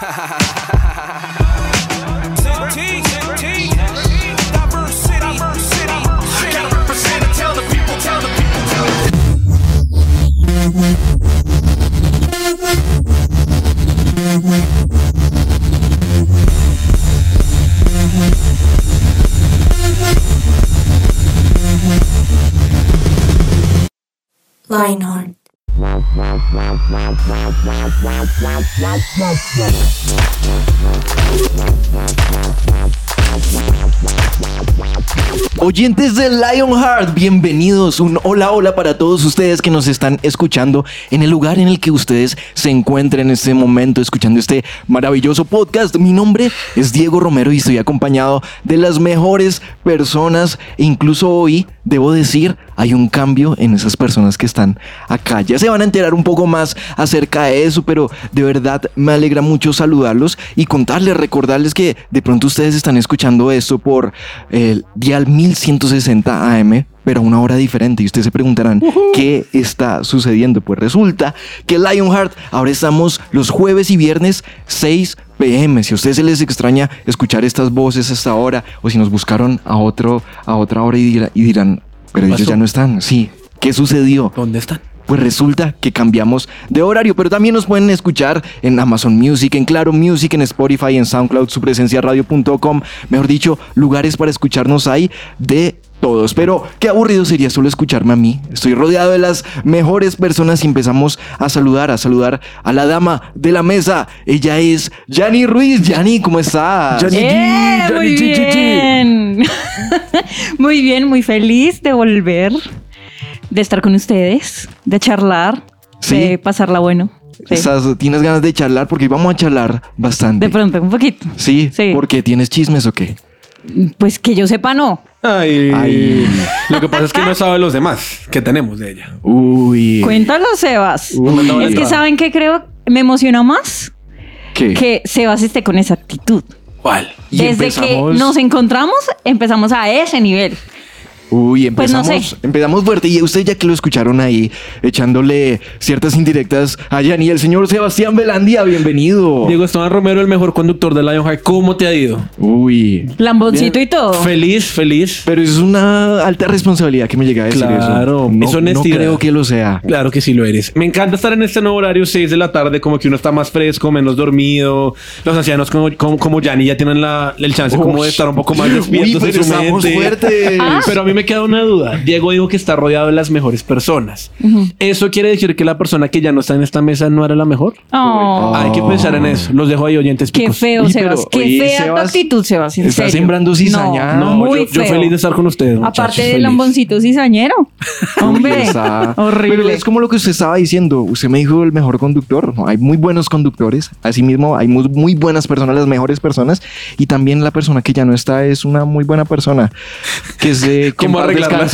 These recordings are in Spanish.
Ha ha ha ha ha ha Oyentes de Lionheart, bienvenidos. Un hola, hola para todos ustedes que nos están escuchando en el lugar en el que ustedes se encuentren en este momento escuchando este maravilloso podcast. Mi nombre es Diego Romero y estoy acompañado de las mejores personas. E incluso hoy, debo decir, hay un cambio en esas personas que están acá. Ya se van a enterar un poco más acerca de eso, pero de verdad me alegra mucho saludarlos y contarles, recordarles que de pronto ustedes están escuchando esto por el dial 1160 AM, pero a una hora diferente. Y ustedes se preguntarán, ¿qué está sucediendo? Pues resulta que Lionheart, ahora estamos los jueves y viernes 6 pm. Si a ustedes se les extraña escuchar estas voces hasta ahora, o si nos buscaron a, otro, a otra hora y, dirá- y dirán, pero ellos pasó? ya no están. Sí, ¿qué sucedió? ¿Dónde están? Pues resulta que cambiamos de horario, pero también nos pueden escuchar en Amazon Music, en Claro Music, en Spotify, en SoundCloud, su presencia radio.com. Mejor dicho, lugares para escucharnos hay de todos. Pero qué aburrido sería solo escucharme a mí. Estoy rodeado de las mejores personas y empezamos a saludar, a saludar a la dama de la mesa. Ella es Yani Ruiz. Yani, ¿cómo estás? Yani. ¡Eh! G, Muy G, G, G. bien. muy bien, muy feliz de volver, de estar con ustedes, de charlar, Sí. de pasarla bueno. Sí. Estás- ¿Tienes ganas de charlar? Porque vamos a charlar bastante. De pronto, un poquito. Sí, Sí. porque tienes chismes o qué? Pues que yo sepa, no. Ay. Ay. Lo que pasa es que no sabe los demás que tenemos de ella. Uy. Cuéntalo, Sebas. Uy. es que saben que creo me emociona más ¿Qué? que Sebas esté con esa actitud. ¿Cuál? Desde empezamos- que nos encontramos, empezamos a ese nivel. Uy, Pues no empezamos, sé. empezamos fuerte. Y ustedes ya que lo escucharon ahí, echándole ciertas indirectas a Yani, el señor Sebastián Velandia, bienvenido. Diego Esteban Romero, el mejor conductor de Lionheart. ¿Cómo te ha ido? Uy. Lamboncito y todo. Feliz, feliz. Pero es una alta responsabilidad que me llega a decir Claro, eso. No, es no creo que lo sea. Claro que sí lo eres. Me encanta estar en este nuevo horario, 6 de la tarde, como que uno está más fresco, menos dormido. Los ancianos como, como, como Yanni ya tienen la, el chance como de estar un poco más despiertos Uy, pero en su mente. fuertes. Ah. Pero a mí me queda una duda. Diego dijo que está rodeado de las mejores personas. ¿Eso quiere decir que la persona que ya no está en esta mesa no era la mejor? Oh, Hay que pensar en eso. Los dejo ahí oyentes Qué picos. feo, Uy, Sebas. pero, Qué oye, fea tu Sebas, actitud, Sebas. en está serio. sembrando cizaña. No, No, muy yo, yo feo. feliz de estar con ustedes. Aparte del lamboncito cizañero. Hombre, está- horrible. Pero es como lo que usted estaba diciendo. Usted me dijo el mejor conductor. No, hay muy buenos conductores. Asimismo, hay muy, muy buenas personas, las mejores personas. Y también la persona que ya no está es una muy buena persona. Que es de que en ¿Cómo arreglarla?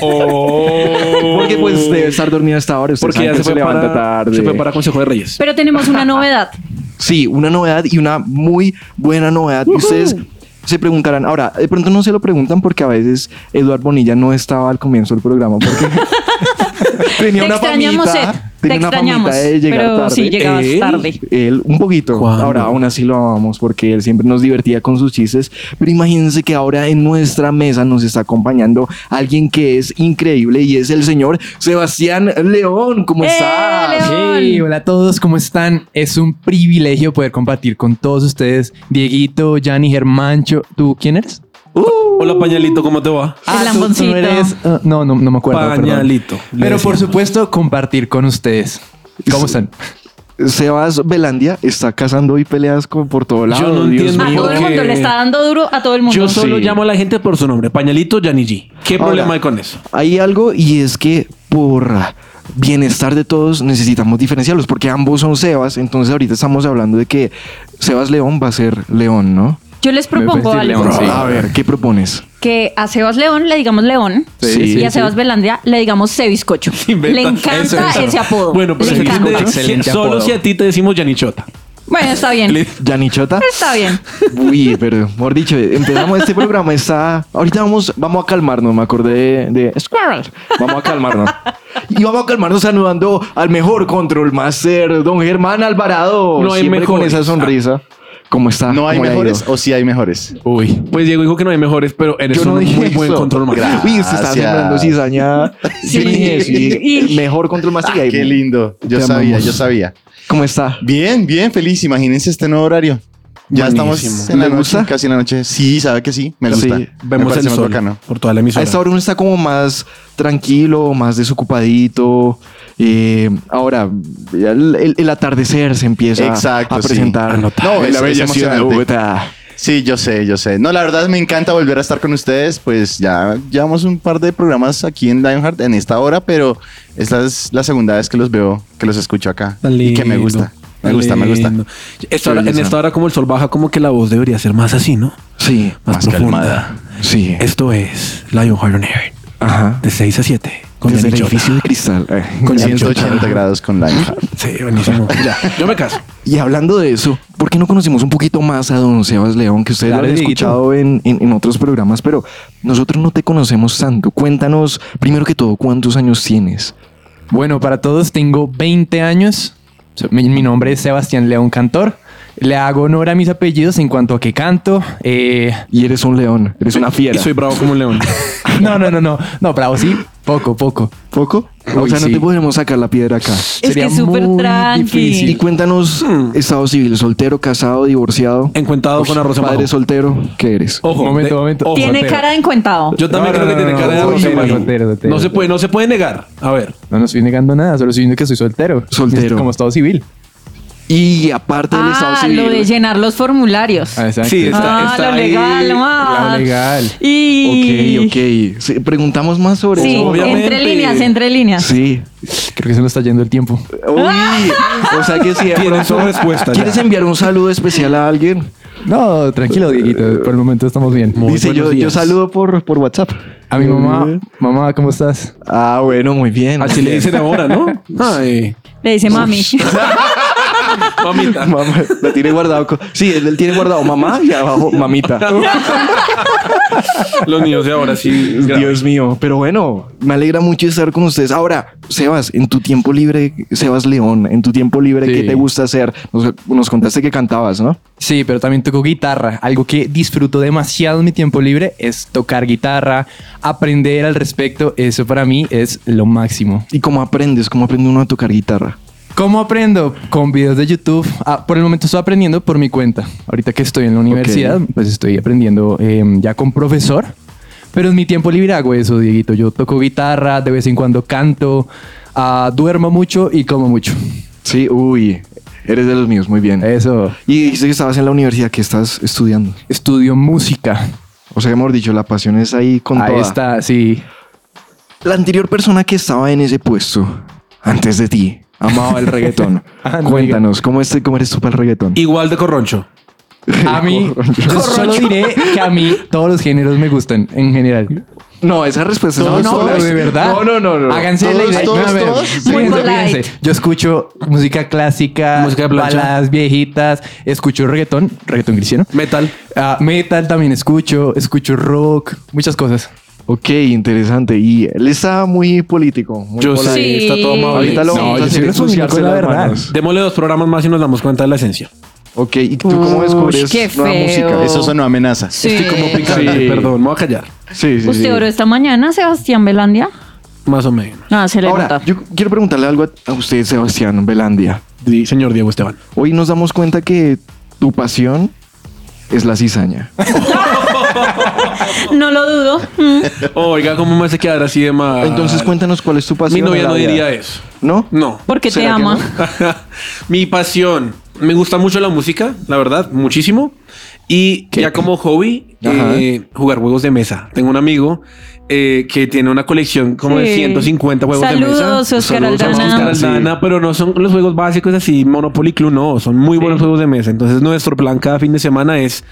Oh. Porque pues debe estar dormida hasta ahora. Usted Porque ya se fue, levanta para, tarde. se fue para Consejo de Reyes. Pero tenemos una novedad. Sí, una novedad y una muy buena novedad. Y ustedes se preguntarán, ahora, de pronto no se lo preguntan porque a veces Eduard Bonilla no estaba al comienzo del programa porque tenía Te una extrañamos, famita, Te tenía una extrañamos. famita de llegar Pero tarde. sí, llegabas ¿Él? tarde. Él un poquito. ¿Cuándo? Ahora aún así lo amamos porque él siempre nos divertía con sus chistes. Pero imagínense que ahora en nuestra mesa nos está acompañando alguien que es increíble y es el señor Sebastián León. ¿Cómo ¡Eh, estás? León! Hey, hola a todos, ¿cómo están? Es un privilegio poder compartir con todos ustedes. Dieguito, Yanni, Germancho, ¿tú quién eres? Hola, pañalito, ¿cómo te va? El tú- tú lamboncito. no eres- ah, no, no, no me acuerdo. perdón. Pañalito. Pero por supuesto, compartir con ustedes. ¿Cómo están? Sebas Velandia está cazando hoy peleas con, por todo lado. no Dios entiendo. A mío. todo el que- mundo le está dando duro a todo el mundo. Yo solo Sí. llamo a la gente por su nombre. Pañalito, Yanni G. ¿Qué Ahora, problema hay con eso? Hay algo y es que por bienestar de todos necesitamos diferenciarlos porque ambos son Sebas. Entonces ahorita estamos hablando de que Sebas León va a ser León, ¿no? Yo les propongo algo. León, sí. A ver, ¿qué propones? Que a Sebas León le digamos León Sí, y sí, a Sebas Velandia le digamos Sebiscocho. Le encanta eso, eso. ese apodo. Bueno, pero le se encanta. Excelente solo apodo. si a ti te decimos Yanni Chota. Bueno, está bien. Yanichota. Está bien. Uy, pero mejor dicho, empezamos este programa, está... Ahorita vamos, vamos a calmarnos, me acordé de, de Squirrel. Vamos a calmarnos. Y vamos a calmarnos saludando al mejor control master, don Germán Alvarado. No hay siempre con mejores. esa sonrisa. ¿Cómo está? ¿No hay ¿Cómo le ha mejores o sí hay mejores? Uy. Pues Diego dijo que no hay mejores, pero eres Yo no un dije muy buen eso. control. Gracias. Uy, usted está sembrando cizaña. Sí. Sí, Y- mejor control master. Ah, qué lindo. Yo Te sabía, amamos. yo sabía. ¿Cómo está? Bien, bien, feliz. Imagínense este nuevo horario. Ya Buenísimo. estamos en la ¿Le noche, gusta? casi en la noche. Sí, sabe que sí, me Sí. gusta. me Vemos parece el sol bacano. por toda la A emisora. esta hora uno está como más tranquilo, más desocupadito. Eh, ahora, el, el- el atardecer se empieza Exacto, a sí. presentar Anotar. No, es- la bella ciudad de. Bogotá. Sí, yo sé, yo sé. No, la verdad me encanta volver a estar con ustedes. Pues ya llevamos un par de programas aquí en Lionheart en esta hora, pero esta es la segunda vez que los veo, que los escucho acá. Tan Y que me gusta. Me gusta, me gusta. hora- en esta hora, como el sol baja, como que la voz debería ser más así, ¿no? Sí, Más, Más profunda. calmada. sí. Esto es Lionheart on Air. Ajá. De 6 a 7. Con Desde el edificio de cristal. eh, Con Yanni 180 grados con Lionheart. Sí, buenísimo. ya, yo me caso. Y hablando de eso, ¿por qué no conocemos un poquito más a don Sebas León? Que ustedes Claro, lo han Dieguito. escuchado en, en- en otros programas, pero nosotros no te conocemos tanto. Cuéntanos, primero que todo, ¿cuántos años tienes? Bueno, para todos tengo 20 años. Mi nombre es Sebastián León Cantor. Le hago honor a mis apellidos en cuanto a que canto. Eh, Y eres un león, eres una fiera. Y soy bravo como un león. no, no, no, no. No, bravo, sí. Poco, poco. ¿Poco? o Uy, sea, no sí. te podemos sacar la piedra acá. Es Sería que es súper muy tranqui. difícil. Y cuéntanos, estado civil, soltero, casado, divorciado. Encuentado con arroz Padre soltero, ¿qué eres? Ojo, Momento, de- momento. ojo. Tiene soltero. cara de encuentado. Yo también No, creo no, que no, tiene no, cara de no, arroz en soltero, bajo. soltero, soltero, No se puede, no se puede negar. A ver. No, no estoy negando nada, solo estoy diciendo que soy soltero. Soltero. Como estado civil. Y aparte del estado Ah, civil. lo de llenar los formularios. Ah, exacto. Sí, está- ah, está lo ahí. legal, ma. Lo legal. Y... Ok, ok. Sí, preguntamos más sobre Sí, eso. Obviamente. entre líneas, entre líneas. Sí. Creo que se nos está yendo el tiempo. Uy, o sea que sí. de Tienen pronto- su respuesta ya. ¿Quieres enviar un saludo especial a alguien? No, tranquilo, Dieguito. Por el momento estamos bien. Muy Dice, yo, yo saludo por, por WhatsApp. A mi mamá. Mamá, ¿cómo estás? Ah, bueno, muy bien. Así le dicen ahora, ¿no? Ay, Le dice mami. mamita. Mamá, la tiene guardado. Sí, él, él tiene guardado mamá y abajo mamita. Los niños de ahora sí. Dios mío. Pero bueno, me alegra mucho estar con ustedes. Ahora, Sebas, en tu tiempo libre, Sebas León, en tu tiempo libre, Sí. ¿qué te gusta hacer? Nos, nos contaste que cantabas, ¿no? Sí, pero también toco guitarra. Algo que disfruto demasiado en mi tiempo libre es tocar guitarra, aprender al respecto. Eso para mí es lo máximo. ¿Y cómo aprendes? ¿Cómo aprende uno a tocar guitarra? ¿Cómo aprendo? Con videos de YouTube. Ah, por el momento estoy aprendiendo por mi cuenta. Ahorita que estoy en la universidad, pues estoy aprendiendo eh, ya con profesor. Pero en mi tiempo libre hago eso, Dieguito. Yo toco guitarra, de vez en cuando canto, ah, duermo mucho y como mucho. Sí, uy, eres de los míos, muy bien. Eso. Y dijiste que estabas en la universidad, que estás estudiando. Estudio música. O sea, mejor dicho, la pasión es ahí con Ahí toda. está, sí. La anterior persona que estaba en ese puesto, antes de ti, amaba el reggaetón. Ah, no Cuéntanos, ¿cómo, es, ¿cómo eres tú para el reggaetón? Igual de corroncho. A mí, yo solo diré que a mí todos los géneros me gustan en general. No, esa respuesta No, es no, pero de verdad. No, no, no. no. Háganse la idea. todos, No, a ver, todos. fíjense, fíjense. Yo escucho música clásica, Música de baladas viejitas, escucho reggaetón, reggaetón cristiano. Metal. Ah, metal también escucho, escucho rock, muchas cosas. Ok, interesante. Y él está muy político. Muy Yo sé, Sí. está todo amable. Ahorita lo vamos a hacer ensuciarse la verdad. Démosle dos programas más y nos damos cuenta de la esencia. Ok, ¿y tú cómo descubres qué nueva música? Eso sonó amenaza. Sí. Estoy como picante, Sí. perdón, me voy a callar. Sí, sí, ¿Usted sí. oró esta mañana, Sebastián Belandia? Más o menos. Ah, se le Ahora, nota. yo quiero preguntarle algo a- usted, Sebastián Belandia. Di, señor Diego Esteban. Hoy nos damos cuenta que tu pasión es la cizaña. No lo dudo. Mm. Oiga, ¿cómo me hace quedar así de mal? Entonces cuéntanos cuál es tu pasión. Mi novia no diría eso. ¿No? No. Porque te ¿Será que ama. no? Mi pasión. Me gusta mucho la música, la verdad, muchísimo. Y ya como hobby, eh, jugar juegos de mesa. Tengo un amigo eh, que tiene una colección como de Sí. 150 juegos de mesa. Saludos, Oscar Saludos Aldana. Oscar Sí. Aldana, pero no son los juegos básicos así, Monopoly Club, no, son muy buenos juegos de mesa. Entonces nuestro plan cada fin de semana es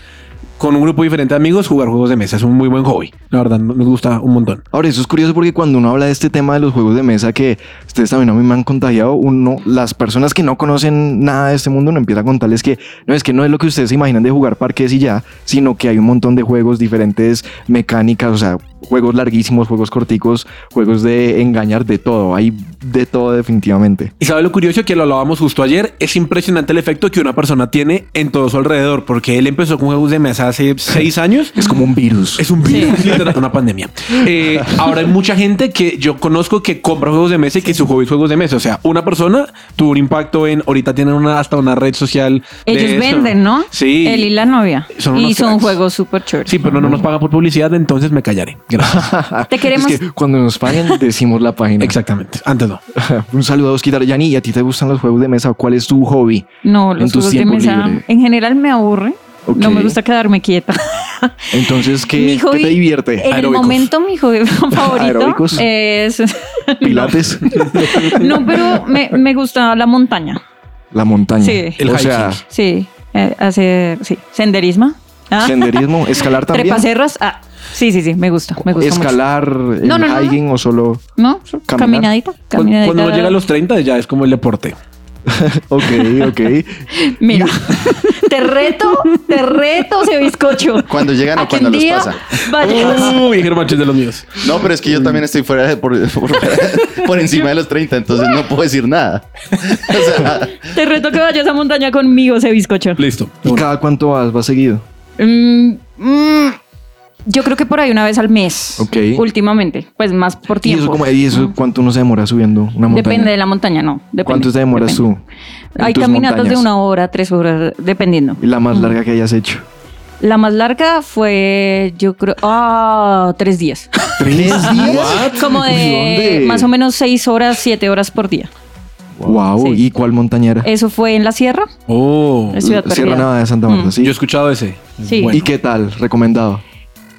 con un grupo diferente de amigos, jugar juegos de mesa. Es un muy buen hobby. La verdad, nos gusta un montón. Ahora, eso es curioso porque cuando uno habla de este tema de los juegos de mesa que ustedes también a mí me han contagiado, uno, las personas que no conocen nada de este mundo, no empieza a contarles que no es que no es lo que ustedes se imaginan de jugar parques y ya, sino que hay un montón de juegos, diferentes mecánicas, o sea, juegos larguísimos, juegos corticos, juegos de engañar, de todo. Hay de todo definitivamente. Y sabe lo curioso que lo hablábamos justo ayer. Es impresionante el efecto que una persona tiene en todo su alrededor, porque él empezó con juegos de mesa hace seis años. Es como un virus. Es un virus, literal, una pandemia. Eh, ahora hay mucha gente que yo conozco que compra juegos de mesa y que su hobby es juegos de mesa. O sea, una persona tuvo un impacto en. Ahorita tienen una, hasta una red social. Ellos venden, ¿no? Sí. Él y la novia. Son y son cracks. juegos súper chéveres. Sí, pero no nos pagan por publicidad, entonces me callaré. Gracias. Te queremos. Es que cuando nos paguen decimos la página. Exactamente. Antes no. un saludo a Oscar Yani. ¿Y a ti te gustan los juegos de mesa? ¿Cuál es tu hobby? No, en los tus juegos de mesa en general me aburren. Ok. No me gusta quedarme quieta. Entonces, ¿qué, Mi hobby- qué te divierte? En Aeróbicos. el momento mi hobby favorito Aeróbicos. es... Pilates, No, pero me, me gusta la montaña. la montaña. Sí. El o sea. Sí, eh, hacer sí, senderismo. Ah, senderismo, escalar también. Trepacerras. Ah, sí, sí, sí, me gusta, me gusta mucho. Escalar, el No, no, no, no. hiking o solo. ¿No? Caminar. Caminadita, Cuando, caminadita. cuando llega a los 30 ya es como el deporte. Ok, ok. Mira, te reto, te reto, ese bizcocho. Cuando llegan o cuando día pasa. vayas. Uy, Germán es de los míos. No, pero es que yo también estoy fuera de, por, por- por encima de los 30, entonces no puedo decir nada. O sea, Te reto que vayas a montaña conmigo, ese bizcocho. Listo. ¿Y cada cuánto vas? ¿Vas seguido? Mm, mm, yo creo que por ahí una vez al mes. Ok. Últimamente. Pues más por ¿Y tiempo. eso, como, ¿Y eso cuánto uno se demora subiendo una montaña? Depende de la montaña, no. Depende, ¿Cuánto te demoras depende. tú? Hay caminatas de una hora, tres horas, dependiendo. ¿Y la más larga que hayas hecho? La más larga fue, yo creo, ah, tres días. ¿Tres días? Como de ¿Dónde? más o menos seis horas, siete horas por día. Wow. Sí. ¿Y cuál montaña era? Eso fue en la sierra, Oh. Ciudad Sierra Perdida. Nevada de Santa Marta, Mm. ¿sí? Yo he escuchado ese. Sí. Bueno. ¿Y qué tal? ¿Recomendado?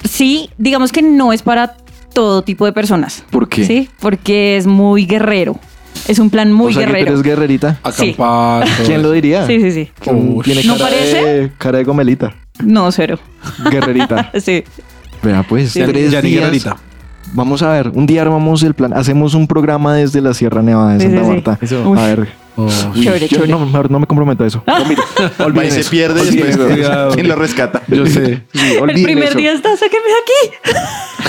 Sí, digamos que no es para todo tipo de personas. ¿Por qué? Sí, porque es muy guerrero. Es un plan muy o sea, que tú guerrero. eres guerrerita. Sí. Acampar. todo ¿Quién lo diría? Sí, sí, sí. Uy. Tiene ¿No cara parece? de, cara de gomelita. No, cero. Guerrerita. Sí. Vea, pues, Ya- tres ya ni días. guerrerita. Vamos a ver, un día armamos el plan. Hacemos un programa desde la Sierra Nevada de Sí, Santa sí, sí. Marta. Eso. A ver. Oh. Chévere, yo chévere. No, mejor no me comprometo a eso. va Olviden y se eso. pierde y Olviden después. ¿Quién lo rescata? Yo sé. Sí, El olviden primer eso. día está, sáqueme de aquí.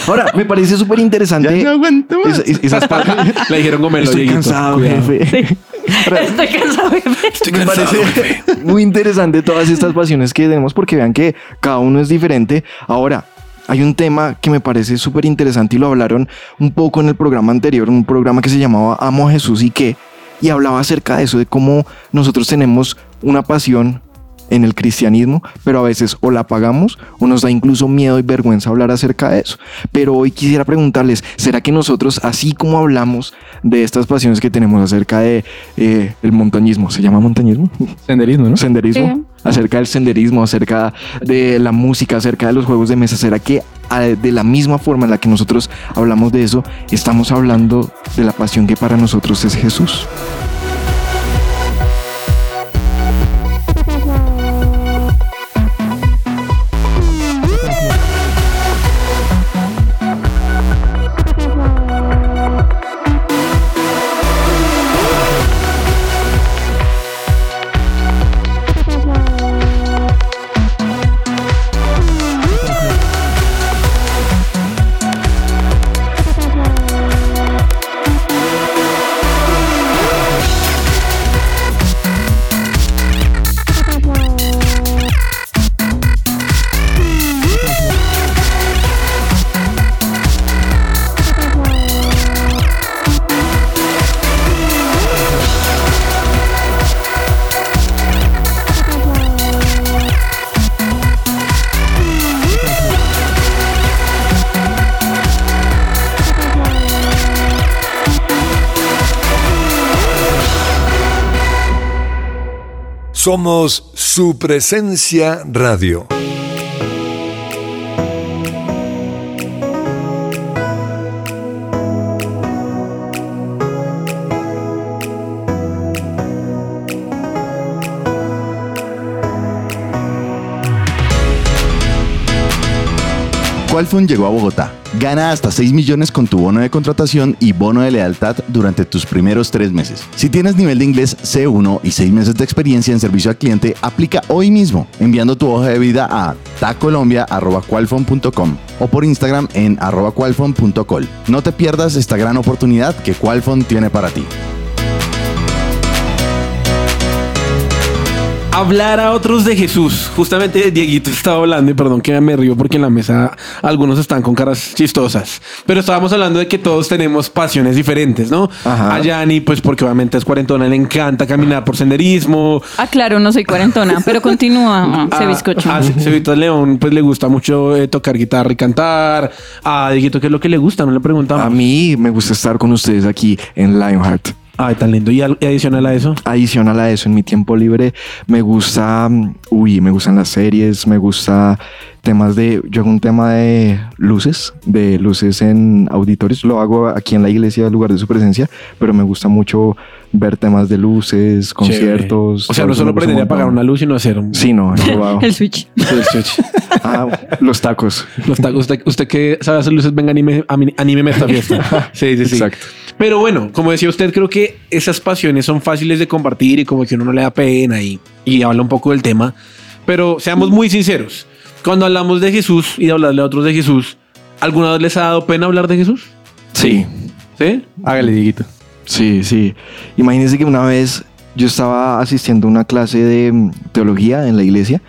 Ahora, me parece súper interesante. Ya no aguanto más. esa- es- esas partes. Le dijeron gomelo, Estoy Dieguito. cansado, Cuidado. jefe. Estoy cansado, jefe. Estoy Me cansado, parece jefe. muy interesante todas estas pasiones que tenemos porque vean que cada uno es diferente. Ahora, hay un tema que me parece súper interesante y lo hablaron un poco en el programa anterior, un programa que se llamaba Amo a Jesús y qué, y hablaba acerca de eso, de cómo nosotros tenemos una pasión en el cristianismo, pero a veces o la apagamos o nos da incluso miedo y vergüenza hablar acerca de eso. Pero hoy quisiera preguntarles, ¿será que nosotros, así como hablamos de estas pasiones que tenemos acerca de eh, el montañismo, ¿se llama montañismo? Senderismo, ¿no? senderismo, Sí. acerca del senderismo, acerca de la música, acerca de los juegos de mesa. ¿Será que ah, de la misma forma en la que nosotros hablamos de eso, estamos hablando de la pasión que para nosotros es Jesús? Somos su presencia radio. Qualfon llegó a Bogotá. Gana hasta 6 millones con tu bono de contratación y bono de lealtad durante tus primeros 3 meses. Si tienes nivel de inglés C1 y 6 meses de experiencia en servicio al cliente, aplica hoy mismo enviando tu hoja de vida a tacolombia.qualfon.com o por Instagram en arroba. No te pierdas esta gran oportunidad que Qualfon tiene para ti. Hablar a otros de Jesús. Justamente Dieguito estaba hablando, y perdón que me río porque en la mesa algunos están con caras chistosas. Pero estábamos hablando de que todos tenemos pasiones diferentes, ¿no? Ajá. A Yanni, pues porque obviamente es cuarentona, le encanta caminar por senderismo. Ah, claro, no soy cuarentona, pero continúa, ah, se bizcocho. A, a Cevita León, pues le gusta mucho eh, tocar guitarra y cantar. A Dieguito, ¿qué es lo que le gusta? No le preguntamos. A mí me gusta estar con ustedes aquí en Lionheart. Ay, tan lindo. Y al- y adicional a eso. Adicional a eso, en mi tiempo libre me gusta, mm, uy, me gustan las series, me gusta temas de, yo hago un tema de luces, de luces en auditorios, lo hago aquí en la iglesia, lugar de su presencia, pero me gusta mucho ver temas de luces, conciertos. O sea, no solo me gusta aprender a un apagar montón. una luz, sino hacer un... Sí, no. El switch. Sí, sí, sí. Ah, los tacos. Los tacos, usted, usted que sabe hacer luces, venga, anime, anímeme a esta fiesta. Sí, sí, sí. Exacto. Pero bueno, como decía usted, creo que esas pasiones son fáciles de compartir y como que uno no le da pena y, y habla un poco del tema. Pero seamos muy sinceros. Cuando hablamos de Jesús y de hablarle a otros de Jesús, ¿alguna vez les ha dado pena hablar de Jesús? Sí, ¿Sí? Hágale, Dieguito. Sí, sí. Imagínense que una vez yo estaba asistiendo a una clase de mm, teología en la iglesia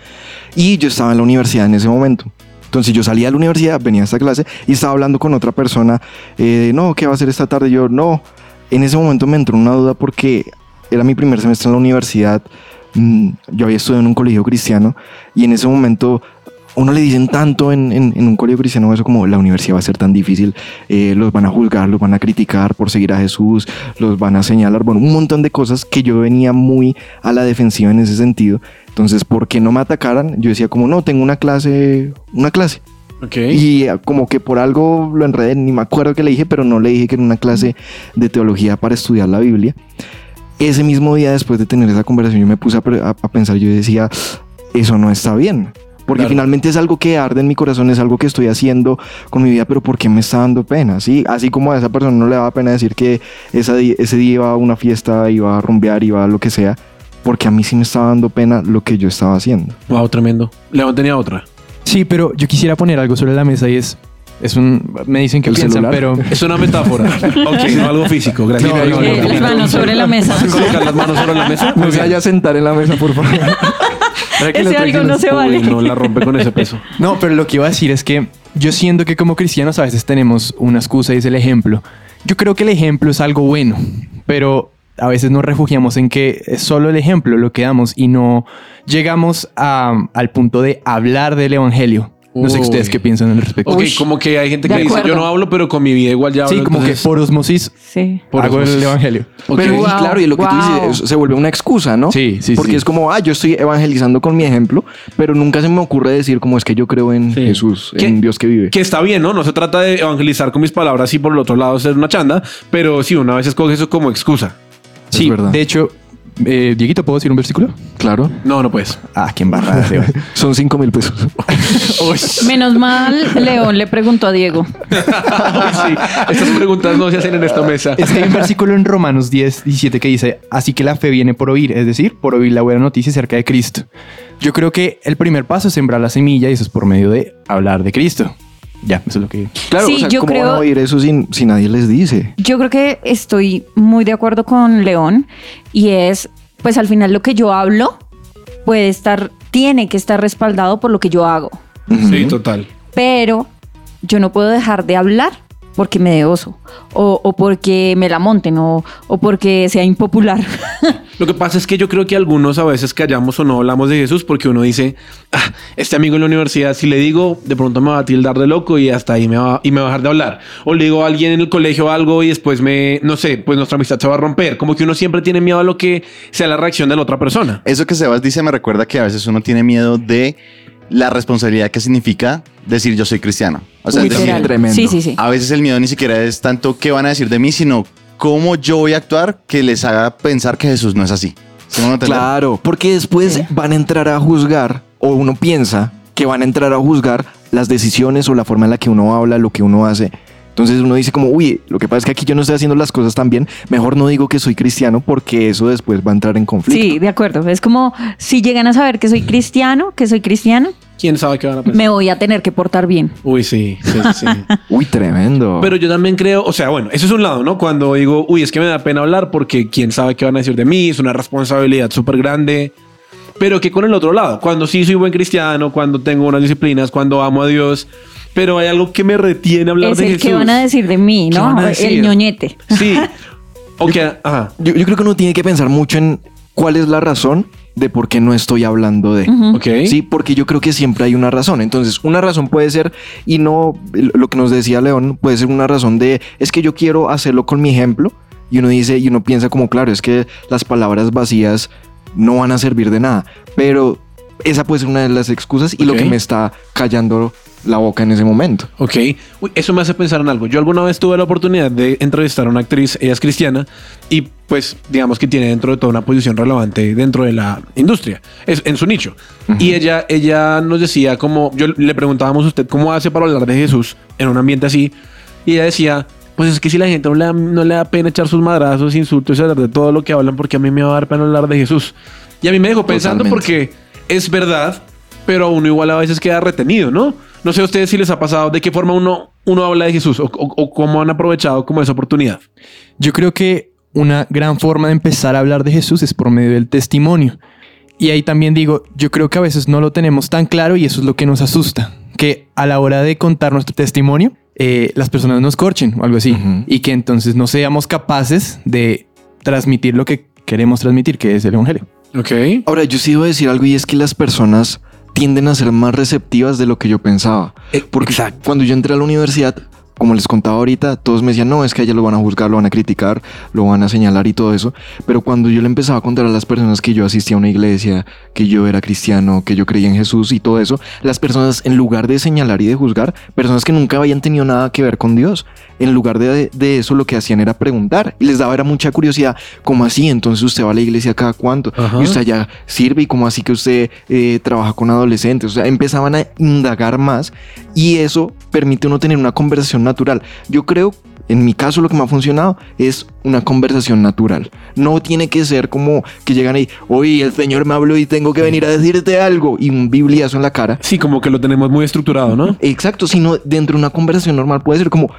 y yo estaba en la universidad en ese momento. Entonces yo salía de la universidad, venía a esta clase y estaba hablando con otra persona. eh, no, ¿qué va a hacer esta tarde? Yo, no. En ese momento me entró una duda porque era mi primer semestre en la universidad. mm, Yo había estudiado en un colegio cristiano y en ese momento uno le dicen tanto en, en- en un colegio cristiano eso como la universidad va a ser tan difícil, eh, los van a juzgar, los van a criticar por seguir a Jesús, los van a señalar, bueno, un montón de cosas que yo venía muy a la defensiva en ese sentido. Entonces, ¿por qué no me atacaran? Yo decía como, no, tengo una clase, una clase. Ok. Y eh, como que por algo lo enredé, ni me acuerdo que le dije, pero no le dije que era una clase de teología para estudiar la Biblia. Ese mismo día, después de tener esa conversación, yo me puse a, pre- a- a pensar, yo decía, eso no está bien. Porque Claro. finalmente es algo que arde en mi corazón, es algo que estoy haciendo con mi vida, pero ¿por qué me está dando pena? ¿Sí? Así como a esa persona no le daba pena decir que esa ese día iba a una fiesta, iba a rumbear, iba a lo que sea, porque a mí sí me estaba dando pena lo que yo estaba haciendo. Wow, tremendo. León tenía otra. Sí, pero yo quisiera poner algo sobre la mesa y es. Es un. Me dicen que ¿El piensan, celular? pero. Es una metáfora. ok, no algo físico. Gracias. No, no, no, no. las manos sobre la mesa. ¿Vas a colocar las manos sobre la mesa? No se vaya a sentar en la mesa, por favor. Ese algo no se vale. no la rompe con ese peso. No, pero lo que iba a decir es que yo siento que como cristianos a veces tenemos una excusa y es el ejemplo. Yo creo que el ejemplo es algo bueno, pero a veces nos refugiamos en que es solo el ejemplo lo que damos y no llegamos a- al punto de hablar del evangelio. No sé Uy. ustedes qué piensan al respecto. Ok, Uy. como que hay gente que De dice, yo acuerdo. no hablo, pero con mi vida igual ya hablo. Sí, como que entonces- por osmosis Sí. Por hago osmosis. el evangelio. Ok. Pero y Wow, claro, y lo que tú wow. dices es- se vuelve una excusa, ¿no? Sí, sí, Porque sí. es como, ah, yo estoy evangelizando con mi ejemplo, pero nunca se me ocurre decir como es que yo creo en Sí. Jesús, ¿Qué? en Dios que vive. Que está bien, ¿no? No se trata de evangelizar con mis palabras y por el otro lado ser una chanda, pero sí, una vez escoge eso como excusa. Es Sí, verdad. de hecho, eh, Dieguito, ¿puedo decir un versículo? Claro. No, no puedes. Ah, qué embarrada. Son cinco mil pesos. Menos mal, León le preguntó a Diego. sí, estas preguntas no se hacen en esta mesa. Es que hay un versículo en Romanos 10, 17 que dice, así que la fe viene por oír, es decir, por oír la buena noticia acerca de Cristo. Yo creo que el primer paso es sembrar la semilla y eso es por medio de hablar de Cristo. Ya, eso es lo que... Claro, Sí, o sea, yo ¿cómo van creo- a oír eso si, si nadie les dice? Yo creo que estoy muy de acuerdo con León y es, pues al final lo que yo hablo puede estar, tiene que estar respaldado por lo que yo hago, Sí, total. pero yo no puedo dejar de hablar porque me dé oso o, o porque me la monten o, o porque sea impopular. Lo que pasa es que yo creo que algunos a veces callamos o no hablamos de Jesús porque uno dice, ah, este amigo en la universidad, si le digo, de pronto me va a tildar de loco y hasta ahí me va, y me va a dejar de hablar. O le digo a alguien en el colegio algo y después me, no sé, pues nuestra amistad se va a romper. Como que uno siempre tiene miedo a lo que sea la reacción de la otra persona. Eso que Sebas dice me recuerda que a veces uno tiene miedo de la responsabilidad que significa decir yo soy cristiano. O sea, es decir, Literal. tremendo. Sí, sí, sí. a veces el miedo ni siquiera es tanto qué van a decir de mí, sino cómo yo voy a actuar que les haga pensar que Jesús no es así. Claro, porque después van a entrar a juzgar, o uno piensa que van a entrar a juzgar las decisiones o la forma en la que uno habla, lo que uno hace. Entonces uno dice como, uy, lo que pasa es que aquí yo no estoy haciendo las cosas tan bien, mejor no digo que soy cristiano porque eso después va a entrar en conflicto. Sí, de acuerdo. Es como si llegan a saber que soy cristiano, que soy cristiano, ¿Quién sabe qué van a pensar? me voy a tener que portar bien. Uy, sí, sí, sí. Uy, tremendo. Pero yo también creo, o sea, bueno, eso es un lado, ¿no? Cuando digo, uy, es que me da pena hablar porque quién sabe qué van a decir de mí, es una responsabilidad súper grande. Pero que con el otro lado, cuando sí soy buen cristiano, cuando tengo unas disciplinas, cuando amo a Dios, pero hay algo que me retiene hablar Es de el Jesús. que van a decir de mí, ¿Qué ¿no? El ñoñete. Sí. O que, ajá. yo, yo creo que uno tiene que pensar mucho en cuál es la razón de por qué no estoy hablando de. Ok. Sí, porque yo creo que siempre hay una razón. Entonces, una razón puede ser, y no lo que nos decía León, puede ser una razón de, es que yo quiero hacerlo con mi ejemplo. Y uno dice, y uno piensa como, claro, es que las palabras vacías no van a servir de nada. Pero esa puede ser una de las excusas y lo que me está callando la boca en ese momento. Ok. Uy, eso me hace pensar en algo. Yo alguna vez tuve la oportunidad de entrevistar a una actriz, ella es cristiana, y pues digamos que tiene dentro de toda una posición relevante dentro de la industria, es en su nicho. Y ella, ella nos decía como, yo le preguntábamos a usted cómo hace para hablar de Jesús en un ambiente así, y ella decía, pues es que si la gente no le da, no le da pena echar sus madrazos, insultos y hablar de todo lo que hablan, porque a mí me va a dar pena hablar de Jesús. Y a mí me dejó pensando Totalmente. porque es verdad, pero uno igual a veces queda retenido, ¿no? No sé a ustedes si les ha pasado de qué forma uno, uno habla de Jesús o, o- o cómo han aprovechado como esa oportunidad. Yo creo que una gran forma de empezar a hablar de Jesús es por medio del testimonio. Y ahí también digo, yo creo que a veces no lo tenemos tan claro y eso es lo que nos asusta, que a la hora de contar nuestro testimonio, eh, las personas nos corchen o algo así, y que entonces no seamos capaces de transmitir lo que queremos transmitir, que es el Evangelio. Ok. Ahora, yo sí iba a decir algo y es que las personas tienden a ser más receptivas de lo que yo pensaba. Porque exacto. cuando yo entré a la universidad, como les contaba ahorita, todos me decían, no, es que a ella lo van a juzgar, lo van a criticar, lo van a señalar y todo eso. Pero cuando yo le empezaba a contar a las personas que yo asistía a una iglesia, que yo era cristiano, que yo creía en Jesús y todo eso, las personas, en lugar de señalar y de juzgar, personas que nunca habían tenido nada que ver con Dios, en lugar de, de eso lo que hacían era preguntar. Y les daba era mucha curiosidad, ¿cómo así? Entonces usted va a la iglesia cada cuánto? Ajá. Y usted allá sirve y cómo así que usted eh, trabaja con adolescentes. O sea, empezaban a indagar más y eso permite uno tener una conversación natural. Yo creo, en mi caso lo que me ha funcionado es una conversación natural. No tiene que ser como que llegan ahí, oye, el Señor me habló y tengo que venir a decirte algo y un bibliazo en la cara. Sí, como que lo tenemos muy estructurado, ¿no? Exacto, sino dentro de una conversación normal puede ser como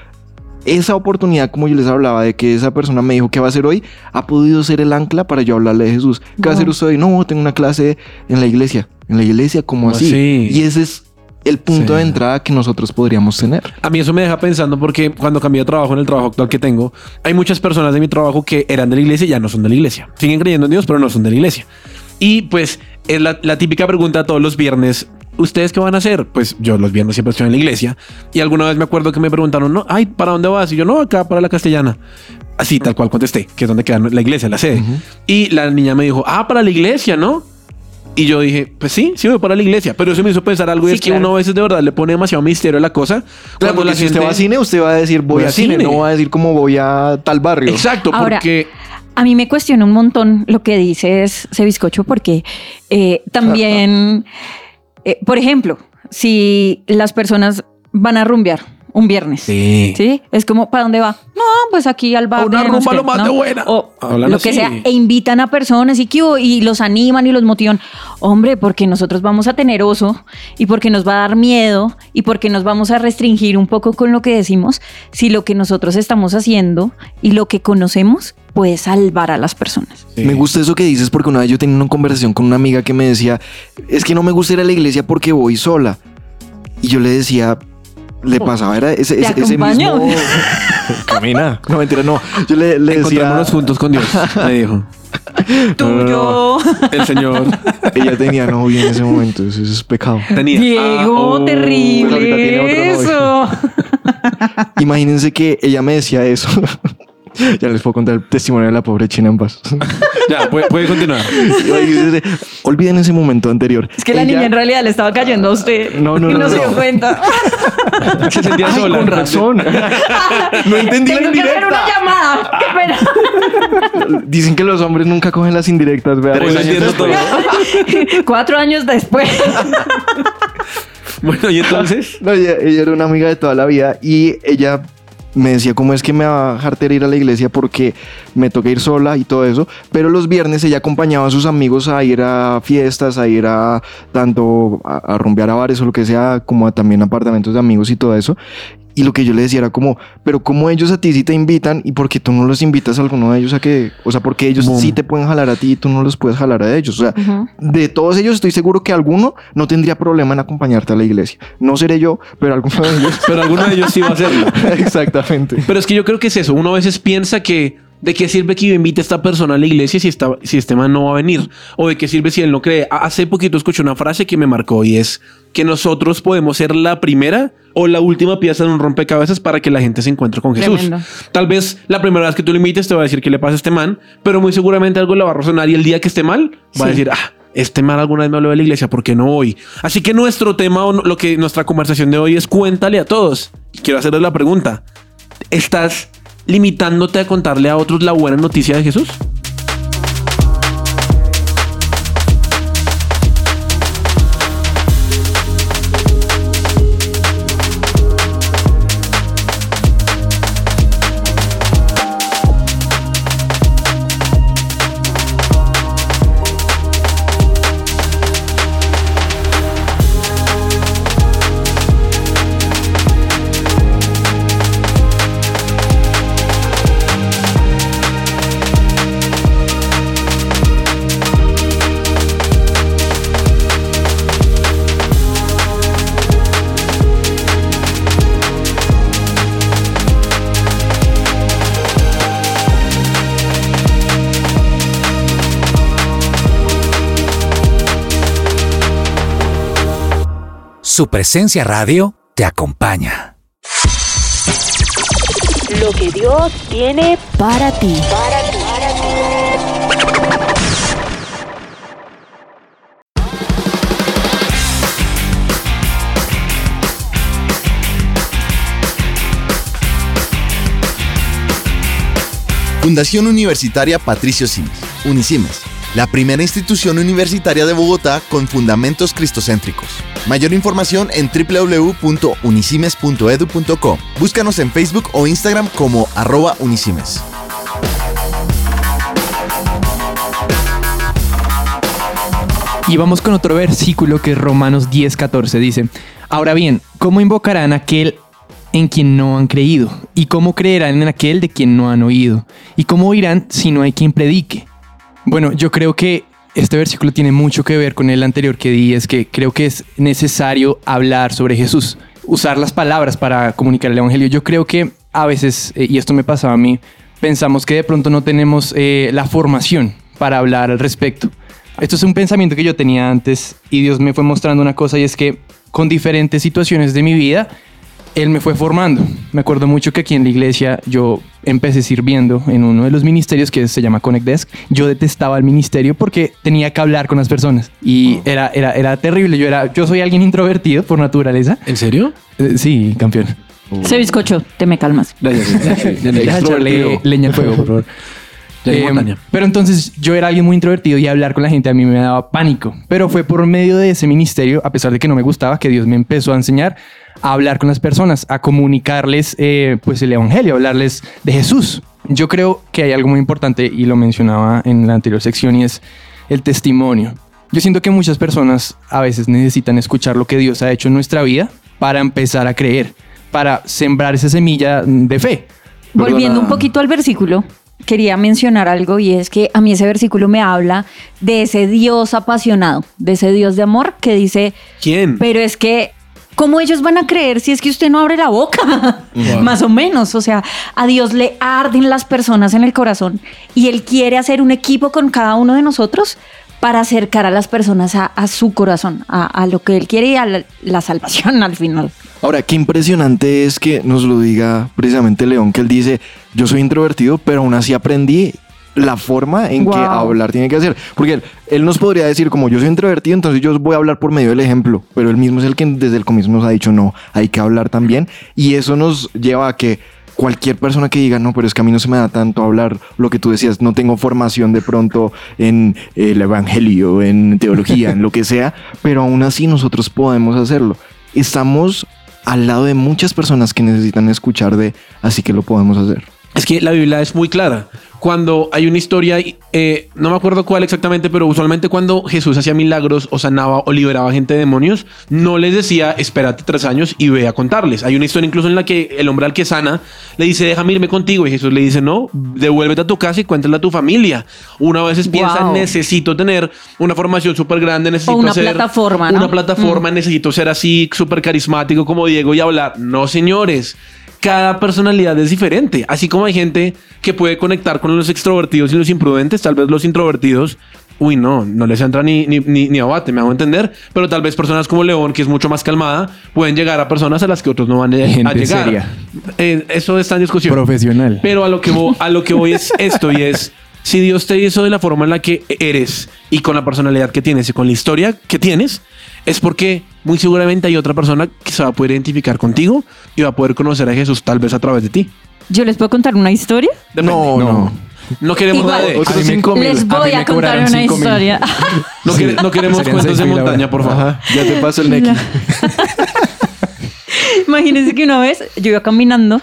esa oportunidad, como yo les hablaba, de que esa persona me dijo qué va a hacer hoy, ha podido ser el ancla para yo hablarle de Jesús. ¿Qué va a hacer usted hoy? No, tengo una clase en la iglesia. En la iglesia, como ¿Cómo así? así? Y ese es el punto Sí. de entrada que nosotros podríamos tener. A mí eso me deja pensando porque cuando cambié de trabajo en el trabajo actual que tengo, hay muchas personas de mi trabajo que eran de la iglesia y ya no son de la iglesia. Siguen creyendo en Dios, pero no son de la iglesia. Y pues es la, la típica pregunta todos los viernes. ¿Ustedes qué van a hacer? Pues yo los viernes siempre estoy en la iglesia. Y alguna vez me acuerdo que me preguntaron, no, ay, ¿para dónde vas? Y yo, no, acá para la castellana. Así, tal cual contesté, que es donde queda la iglesia, la sede. Y la niña me dijo, ah, para la iglesia, ¿no? Y yo dije, pues sí, sí voy para la iglesia. Pero eso me hizo pensar algo y Sí, es que uno a veces de verdad le pone demasiado misterio a la cosa. Claro, Cuando porque si usted va a cine, usted va a decir voy, Voy a a cine, cine. no va a decir como voy a tal barrio. Exacto, Ahora, porque A mí me cuestiona un montón lo que dices, ese bizcocho, porque eh, también, eh, por ejemplo, si las personas van a rumbear un viernes. Sí. Es como, ¿para dónde va? No, pues aquí al bar. A una no sé rumba lo más de buena. O Hablan lo que así. sea. E invitan a personas y, y los animan y los motivan. Hombre, porque nosotros vamos a tener oso y porque nos va a dar miedo y porque nos vamos a restringir un poco con lo que decimos si lo que nosotros estamos haciendo y lo que conocemos puede salvar a las personas. Me gusta eso que dices porque una vez yo tenía una conversación con una amiga que me decía, es que no me gusta ir a la iglesia porque voy sola. Y yo le decía, le pasaba, era ese, ¿Te ese, ese mismo... Camina. No, mentira, no. Yo le, le decía... encontrémonos juntos con Dios, me dijo. Tú, no, no. yo. El Señor Ella tenía novio en ese momento, eso es pecado. tenía. Diego, Ah, oh. Tiene terrible otro eso. Imagínense que ella me decía eso. ya les puedo contar el testimonio de la pobre china en paz. Ya, puede, puede continuar. Olviden ese momento anterior. Es que la niña en realidad le estaba cayendo a usted. No, no, y no, no, se no. dio cuenta. Se sentía Ay, sola. con razón. no entendí la Tengo que hacer una indirecta. llamada. Qué pena. Dicen que los hombres nunca cogen las indirectas. vea. Hoy Pues, entiendo todo. Cuatro años después. Bueno, y entonces. No, ella, ella era una amiga de toda la vida y ella me decía cómo es que me va a dejar ir a la iglesia porque me toca ir sola y todo eso, pero los viernes ella acompañaba a sus amigos a ir a fiestas, a ir a tanto a, a rumbear a bares o lo que sea, como a también apartamentos de amigos y todo eso. Y lo que yo le decía era como, pero ¿cómo ellos a ti sí te invitan y por qué tú no los invitas a alguno de ellos a que, o sea, porque ellos Boom. sí te pueden jalar a ti y tú no los puedes jalar a ellos? O sea, Ujú. de todos ellos estoy seguro que alguno no tendría problema en acompañarte a la iglesia. No seré yo, pero alguno de ellos. Pero alguno de ellos sí va a hacerlo. Exactamente. Pero es que yo creo que es eso. Uno a veces piensa que de qué sirve que yo invite a esta persona a la iglesia si, esta, si este man no va a venir. O de qué sirve si él no cree. A- Hace poquito escuché una frase que me marcó y es que nosotros podemos ser la primera o la última pieza de un rompecabezas para que la gente se encuentre con Jesús. Tremendo. Tal vez la primera vez que tú lo invites te va a decir qué le pasa a este man, pero muy seguramente algo le va a resonar y el día que esté mal va a decir, ah, este man alguna vez me habló de la iglesia, ¿por qué no hoy? Así que nuestro tema o lo que nuestra conversación de hoy es cuéntale a todos. Y quiero hacerles la pregunta. ¿Estás limitándote a contarle a otros la buena noticia de Jesús? Su presencia radio te acompaña. Lo que Dios tiene Para ti. Fundación Universitaria Patricio Simes, Unisimes, la primera institución universitaria de Bogotá con fundamentos cristocéntricos. Mayor información en www.unisimes.edu.co. Búscanos en Facebook o Instagram como arroba unisimes. Y vamos con otro versículo que es Romanos 10, 14. Dice, ahora bien, ¿cómo invocarán a aquel en quien no han creído? ¿Y cómo creerán en aquel de quien no han oído? ¿Y cómo oirán si no hay quien predique? Bueno, yo creo que este versículo tiene mucho que ver con el anterior que di, es que creo que es necesario hablar sobre Jesús, usar las palabras para comunicar el Evangelio. Yo creo que a veces, eh, y esto me pasaba a mí, pensamos que de pronto no tenemos eh, la formación para hablar al respecto. Esto es un pensamiento que yo tenía antes y Dios me fue mostrando una cosa y es que con diferentes situaciones de mi vida, Él me fue formando. Me acuerdo mucho que aquí en la iglesia yo empecé sirviendo en uno de los ministerios que se llama Connect Desk. Yo detestaba el ministerio porque tenía que hablar con las personas y era, era, era terrible. Yo, era, yo soy alguien introvertido por naturaleza. ¿En serio? Eh, sí, campeón. Se bizcocho, te me calmas. Leña al fuego, por favor. Eh, pero entonces yo era alguien muy introvertido y hablar con la gente a mí me daba pánico. Pero fue por medio de ese ministerio, a pesar de que no me gustaba, que Dios me empezó a enseñar a hablar con las personas, a comunicarles eh, pues el evangelio, a hablarles de Jesús. Yo creo que hay algo muy importante y lo mencionaba en la anterior sección y es el testimonio. Yo siento que muchas personas a veces necesitan escuchar lo que Dios ha hecho en nuestra vida para empezar a creer, para sembrar esa semilla de fe. Volviendo un poquito al versículo, quería mencionar algo y es que a mí ese versículo me habla de ese Dios apasionado, de ese Dios de amor que dice, ¿Quién? pero es que, ¿cómo ellos van a creer si es que usted no abre la boca? Más o menos, o sea, a Dios le arden las personas en el corazón y Él quiere hacer un equipo con cada uno de nosotros para acercar a las personas a, a su corazón, a, a lo que Él quiere y a la, la salvación al final. Ahora, qué impresionante es que nos lo diga precisamente León, que él dice, yo soy introvertido, pero aún así aprendí la forma en que Wow. hablar tiene que hacer. Porque él, él nos podría decir, como yo soy introvertido, entonces yo voy a hablar por medio del ejemplo, pero él mismo es el que desde el comienzo nos ha dicho, no, hay que hablar también. Y eso nos lleva a que cualquier persona que diga, no, pero es que a mí no se me da tanto hablar lo que tú decías, no tengo formación de pronto en el evangelio, en teología, en lo que sea, pero aún así nosotros podemos hacerlo. estamos al lado de muchas personas que necesitan escuchar de así que lo podemos hacer. Es que la Biblia es muy clara. Cuando hay una historia, eh, no me acuerdo cuál exactamente, pero usualmente cuando Jesús hacía milagros o sanaba o liberaba gente de demonios, no les decía espérate tres años y ve a contarles. Hay una historia incluso en la que el hombre al que sana le dice déjame irme contigo y Jesús le dice no, devuélvete a tu casa y cuéntale a tu familia. Una vez piensa Wow. necesito tener una formación súper grande, necesito una ser plataforma, ¿no? una plataforma, necesito ser así súper carismático como Diego y hablar. No, señores. Cada personalidad es diferente. Así como hay gente que puede conectar con los extrovertidos y los imprudentes, tal vez los introvertidos, uy, no, no les entra ni, ni, ni, ni abate, me hago entender. Pero tal vez personas como León, que es mucho más calmada, pueden llegar a personas a las que otros no van a, llegar. seria. Eh, eso está en discusión. Profesional. Pero a lo que voy, a lo que voy es esto y es si Dios te hizo de la forma en la que eres y con la personalidad que tienes y con la historia que tienes, es porque muy seguramente hay otra persona que se va a poder identificar contigo y va a poder conocer a Jesús tal vez a través de ti. ¿Yo les puedo contar una historia? Depende. No, no. No queremos Igual. nada de Otros A mí me- cinco mil. Les A voy a, contar cobraron una historia. No, quere- no queremos cuentos de montaña, por favor. Ajá, ya te paso el Neki. Imagínense que una vez yo iba caminando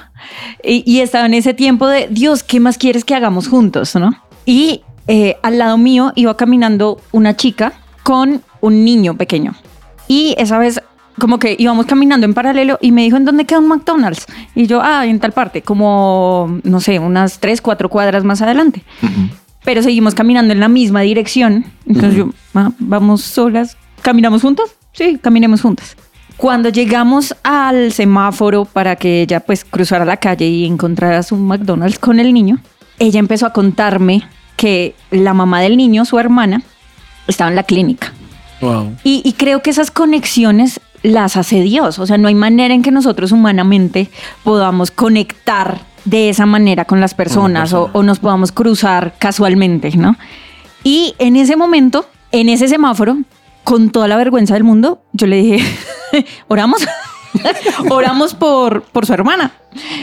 y, y estaba en ese tiempo de Dios, ¿qué más quieres que hagamos juntos? ¿no? Y eh, al lado mío iba caminando una chica con un niño pequeño. Y esa vez como que íbamos caminando en paralelo y me dijo, ¿en dónde queda un McDonald's? Y yo, ah, en tal parte, como, no sé, unas tres, cuatro cuadras más adelante. Pero seguimos caminando en la misma dirección. Entonces yo, "Ah, vamos solas, ¿caminamos juntas? Sí, caminemos juntas. Cuando llegamos al semáforo para que ella pues cruzara la calle y encontrara su McDonald's con el niño, ella empezó a contarme que la mamá del niño, su hermana, estaba en la clínica. Wow. Y, y creo que esas conexiones las hace Dios. O sea, no hay manera en que nosotros humanamente podamos conectar de esa manera con las personas o, o nos podamos cruzar casualmente, ¿no? Y en ese momento, en ese semáforo, con toda la vergüenza del mundo, yo le dije, oramos, oramos por, por su hermana.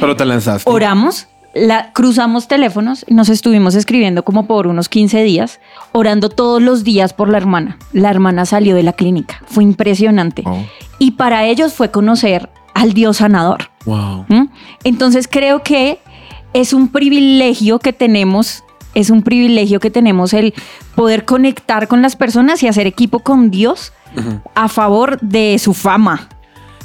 Pero te lanzaste. Oramos, la, cruzamos teléfonos y nos estuvimos escribiendo como por unos 15 días, orando todos los días por la hermana. La hermana salió de la clínica. Fue impresionante. Oh. Y para ellos fue conocer al Dios sanador. Wow. ¿Mm? Entonces creo que es un privilegio que tenemos, es un privilegio que tenemos el poder conectar con las personas y hacer equipo con Dios a favor de su fama.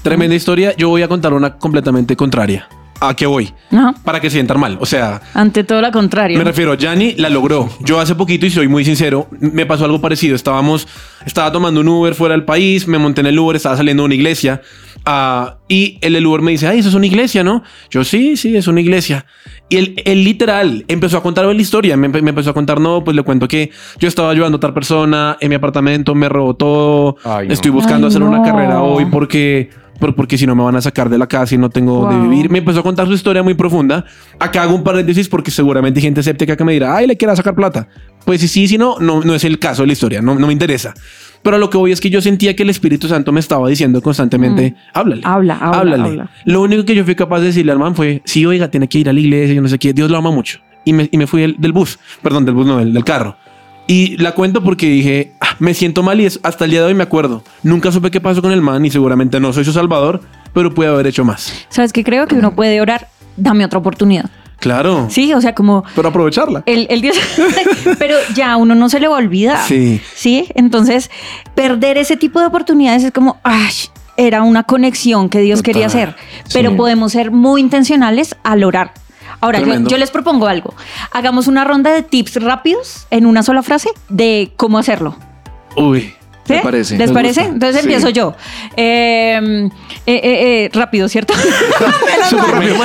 Tremenda historia. Yo voy a contar una completamente contraria. ¿A qué voy? Ajá. Para que se sientan mal. O sea, Ante todo lo contrario. Me refiero, Yanni la logró. Yo hace poquito, y soy muy sincero, me pasó algo parecido. Estábamos, estaba tomando un Uber fuera del país, me monté en el Uber, estaba saliendo de una iglesia. Ah, y el del Uber me dice, ay, eso es una iglesia, ¿no? Yo, sí, sí, es una iglesia. Y él, él literal empezó a contar la historia. Me, empe- me empezó a contar, no, pues le cuento que yo estaba ayudando a otra persona en mi apartamento, me robó todo. Ay, no. Estoy buscando Ay, hacer una carrera hoy porque por- porque si no me van a sacar de la casa y no tengo Wow. de vivir. Me empezó a contar su historia muy profunda. Acá hago un paréntesis porque seguramente hay gente escéptica que me dirá, ay, le quiera sacar plata. Pues si sí, si no, no, no es el caso de la historia, no, no me interesa. Pero a lo que voy es que yo sentía que el Espíritu Santo me estaba diciendo constantemente, háblale. Habla, habla, háblale. habla. Lo único que yo fui capaz de decirle al man fue, sí, oiga, tiene que ir a la iglesia, yo no sé qué, Dios lo ama mucho. Y me, y me fui del, del bus, perdón, del bus no, del, del carro. Y la cuento porque dije, "Ah, me siento mal y es, hasta el día de hoy me acuerdo. Nunca supe qué pasó con el man y seguramente no soy su salvador, pero pude haber hecho más. ¿Sabes qué? Creo que uno puede orar, dame otra oportunidad. Claro. Sí, o sea, como Pero aprovecharla. el, el Dios, pero ya uno no se le va a olvidar. Sí. Sí, entonces perder ese tipo de oportunidades es como, ay, era una conexión que Dios quería hacer, pero podemos ser muy intencionales al orar. Ahora, yo, yo les propongo algo. Hagamos una ronda de tips rápidos en una sola frase de cómo hacerlo. Uy. ¿Sí? Me parece. ¿Les Me parece? gusta. Entonces Sí. empiezo yo. Eh, eh, eh, eh, rápido, ¿cierto? Súper rápido,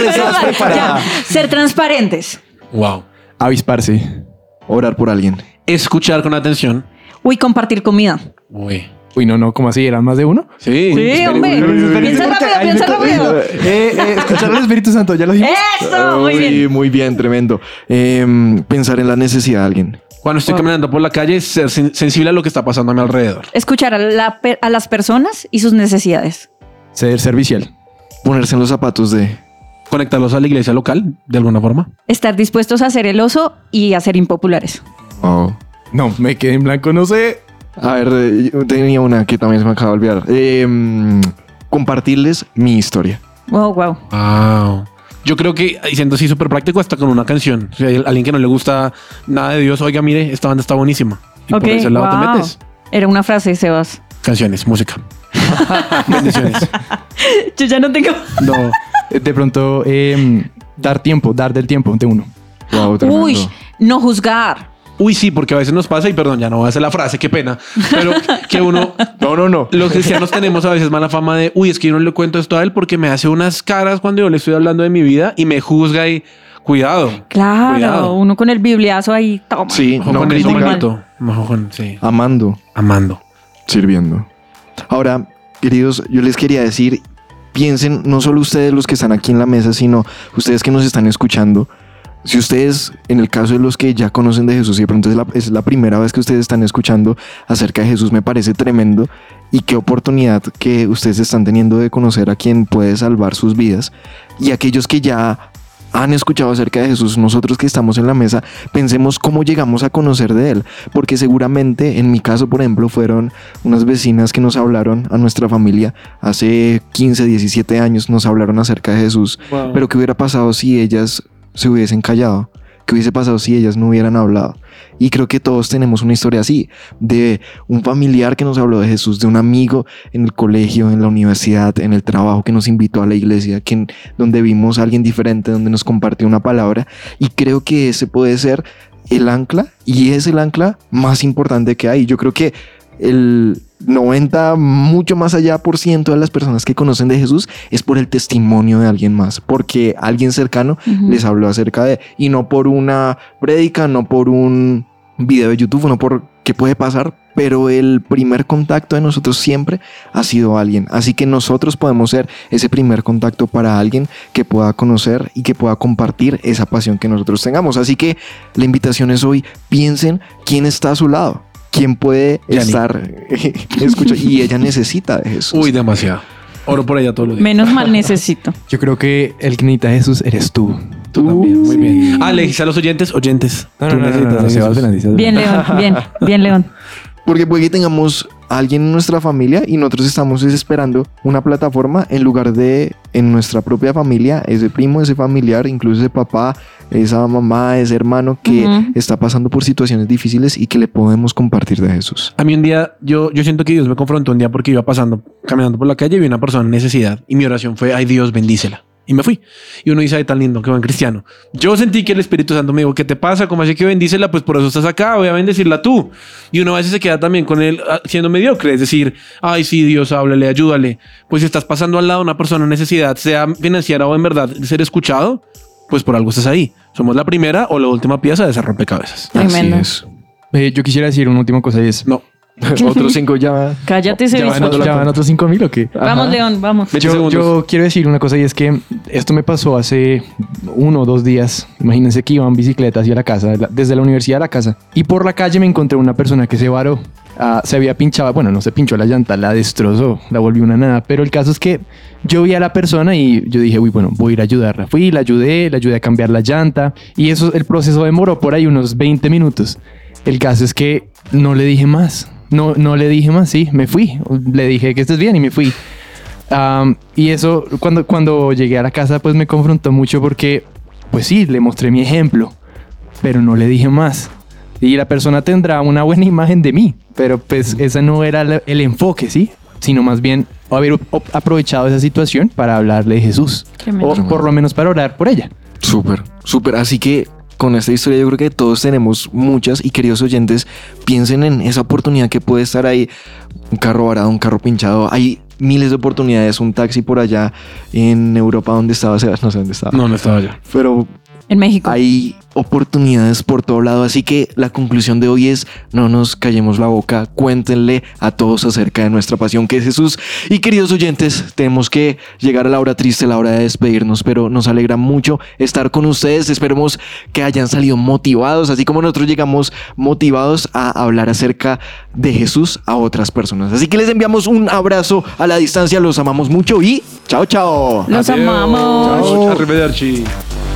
Ya. Ser transparentes. Wow. Avisparse. Orar por alguien. Escuchar con atención. Uy, compartir comida. Uy. Uy, no, no, ¿cómo así? ¿Eran más de uno? Sí. Sí, hombre. Piensa rápido, piensa rápido. Eh, eh, escuchar al Espíritu Santo, ya lo dijimos. Eso, muy Uy, bien. muy bien, tremendo. Em, pensar en la necesidad de alguien. Cuando estoy caminando por la calle, ser sen- sensible a lo que está pasando a mi alrededor. Escuchar a, la a las personas y sus necesidades. Ser servicial. Ponerse en los zapatos de. Conectarlos a la iglesia local, de alguna forma. Estar dispuestos a hacer el oso y a ser impopulares. Oh. No, me quedé en blanco, no sé. A ver, eh, yo tenía una que también se me acaba de olvidar. Em, compartirles mi historia. Wow, wow. Wow. Yo creo que siendo así súper práctico hasta con una canción. Si hay alguien que no le gusta nada de Dios, oiga, mire, esta banda está buenísima. Y Ok, por ese lado te metes. Era una frase, Sebas. Canciones, música. Bendiciones. Yo ya no tengo. No. De pronto, em, dar tiempo, dar del tiempo de uno. Wow, Uy, no juzgar. Uy, sí, porque a veces nos pasa, y perdón, ya no voy a hacer la frase, qué pena, pero que uno, No, no, no. los cristianos tenemos a veces mala fama de, uy, es que yo no le cuento esto a él porque me hace unas caras cuando yo le estoy hablando de mi vida y me juzga y cuidado. Claro, Cuidado. uno con el bibliazo ahí. Toma. Sí, no criticando. Sí. amando, Amando. sirviendo. Ahora, queridos, yo les quería decir, piensen, no solo ustedes los que están aquí en la mesa, sino ustedes que nos están escuchando. Si ustedes, en el caso de los que ya conocen de Jesús y de pronto es la, es la primera vez que ustedes están escuchando acerca de Jesús, me parece tremendo y qué oportunidad que ustedes están teniendo de conocer a quien puede salvar sus vidas. Y aquellos que ya han escuchado acerca de Jesús, nosotros que estamos en la mesa, pensemos cómo llegamos a conocer de Él. Porque seguramente, en mi caso, por ejemplo, fueron unas vecinas que nos hablaron a nuestra familia hace 15, 17 años, nos hablaron acerca de Jesús. Pero ¿qué hubiera pasado si ellas se hubiesen callado? ¿Qué hubiese pasado si ellas no hubieran hablado? Y creo que todos tenemos una historia así, de un familiar que nos habló de Jesús, de un amigo en el colegio, en la universidad, en el trabajo que nos invitó a la iglesia, que, donde vimos a alguien diferente, donde nos compartió una palabra. Y creo que ese puede ser el ancla y es el ancla más importante que hay. Yo creo que el 90, mucho más allá por ciento de las personas que conocen de Jesús es por el testimonio de alguien más, porque alguien cercano les habló acerca de, y no por una prédica, no por un video de YouTube, no por qué puede pasar, pero el primer contacto de nosotros siempre ha sido alguien. Así que nosotros podemos ser ese primer contacto para alguien que pueda conocer y que pueda compartir esa pasión que nosotros tengamos. Así que la invitación es hoy, piensen quién está a su lado. ¿Quién puede estar? Escucha, y ella necesita de Jesús. Uy, demasiado. Oro por ella todos los días. Menos mal necesito. Yo creo que el que necesita a Jesús eres tú. Tú también. Muy bien. Ah, le dijiste a los oyentes, oyentes. No, Tú no, no, no, necesitas no, a Sebas Jesús. Fernández, Sebas Bien, León. Bien, bien, León. Porque puede que tengamos a alguien en nuestra familia y nosotros estamos desesperando una plataforma en lugar de en nuestra propia familia, ese primo, ese familiar, incluso ese papá, esa mamá, ese hermano que está pasando por situaciones difíciles y que le podemos compartir de Jesús. A mí un día, yo, yo siento que Dios me confrontó un día porque iba pasando, caminando por la calle y vi una persona en necesidad y mi oración fue, ay Dios, bendícela. Y me fui. Y uno dice, ay, tan lindo, qué buen cristiano. Yo sentí que el Espíritu Santo me dijo, ¿qué te pasa? ¿Cómo así que bendícela? Pues por eso estás acá, voy a bendecirla tú. Y uno a veces se queda también con él ah, siendo mediocre, es decir, ay, sí, Dios, háblale, ayúdale. Pues si estás pasando al lado de una persona en necesidad, sea financiera o en verdad de ser escuchado, pues por algo estás ahí. Somos la primera o la última pieza de ese rompecabezas. Tremendo. Así es. Eh, yo quisiera decir una última cosa y es... No. Otros cinco ya. Cállate, ¿Ya van, Sebas. ya van otros cinco mil o qué? Vamos, León, vamos. 20 Yo, yo quiero decir una cosa y es que esto me pasó hace uno o dos días. Imagínense que iba en bicicleta hacia la casa, desde la universidad a la casa. Y por la calle me encontré una persona que se varó. Ah, se había pinchado, bueno, no se pinchó la llanta, la destrozó, la volvió una nada. Pero el caso es que yo vi a la persona y yo dije, uy, bueno, voy a ir a ayudarla. Fui, la ayudé, la ayudé a cambiar la llanta. Y eso, el proceso demoró por ahí unos 20 minutos. El caso es que no le dije más. No, no le dije más, sí, me fui. Le dije que estés bien y me fui. Y eso, cuando, cuando llegué a la casa, pues me confrontó mucho porque, pues sí, le mostré mi ejemplo, pero no le dije más. Y la persona tendrá una buena imagen de mí, pero pues ese no era la- el enfoque, ¿sí? Sino más bien haber aprovechado esa situación para hablarle de Jesús. Tremendo. O por lo menos para orar por ella. Súper, súper. Así que con esta historia yo creo que todos tenemos muchas y queridos oyentes, piensen en esa oportunidad que puede estar ahí. Un carro varado, un carro pinchado. Hay miles de oportunidades. Un taxi por allá en Europa donde estaba Sebas, no sé dónde estaba. No, no estaba yo. Pero En México. hay oportunidades por todo lado. Así que la conclusión de hoy es no nos callemos la boca. Cuéntenle a todos acerca de nuestra pasión que es Jesús. Y queridos oyentes, tenemos que llegar a la hora triste, la hora de despedirnos, pero nos alegra mucho estar con ustedes. Esperemos que hayan salido motivados, así como nosotros llegamos motivados a hablar acerca de Jesús a otras personas. Así que les enviamos un abrazo a la distancia. Los amamos mucho y chao, chao. Los Adiós. amamos. Chao.